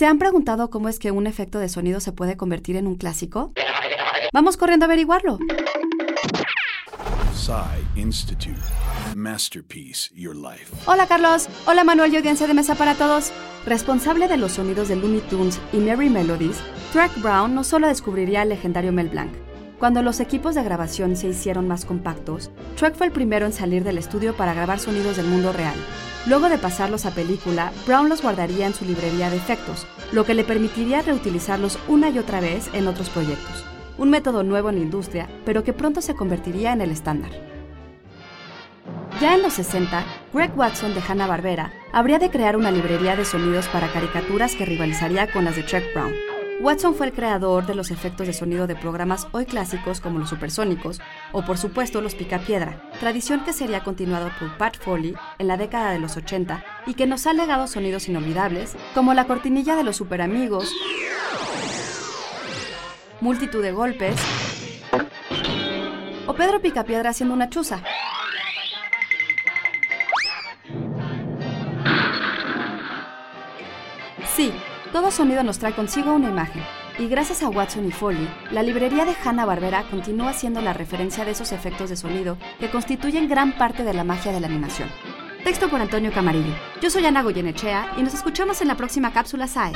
¿Se han preguntado cómo es que un efecto de sonido se puede convertir en un clásico? Vamos corriendo a averiguarlo. Institute. Masterpiece Your Life. Hola Carlos. Hola Manuel y audiencia de mesa para todos. Responsable de los sonidos de Looney Tunes y Merry Melodies, Track Brown no solo descubriría el legendario Mel Blanc. Cuando los equipos de grabación se hicieron más compactos, Track fue el primero en salir del estudio para grabar sonidos del mundo real. Luego de pasarlos a película, Brown los guardaría en su librería de efectos, lo que le permitiría reutilizarlos una y otra vez en otros proyectos. Un método nuevo en la industria, pero que pronto se convertiría en el estándar. Ya en los 60, Greg Watson de Hanna-Barbera habría de crear una librería de sonidos para caricaturas que rivalizaría con las de Trek Brown. Watson fue el creador de los efectos de sonido de programas hoy clásicos como los supersónicos o por supuesto los picapiedra, tradición que sería continuado por Pat Foley en la década de los 80 y que nos ha legado sonidos inolvidables como la cortinilla de los superamigos, multitud de golpes o Pedro Picapiedra haciendo una chuza. Sí, todo sonido nos trae consigo una imagen. Y gracias a Watson y Foley, la librería de Hanna-Barbera continúa siendo la referencia de esos efectos de sonido que constituyen gran parte de la magia de la animación. Texto por Antonio Camarillo. Yo soy Ana Goyenechea y nos escuchamos en la próxima cápsula SAE.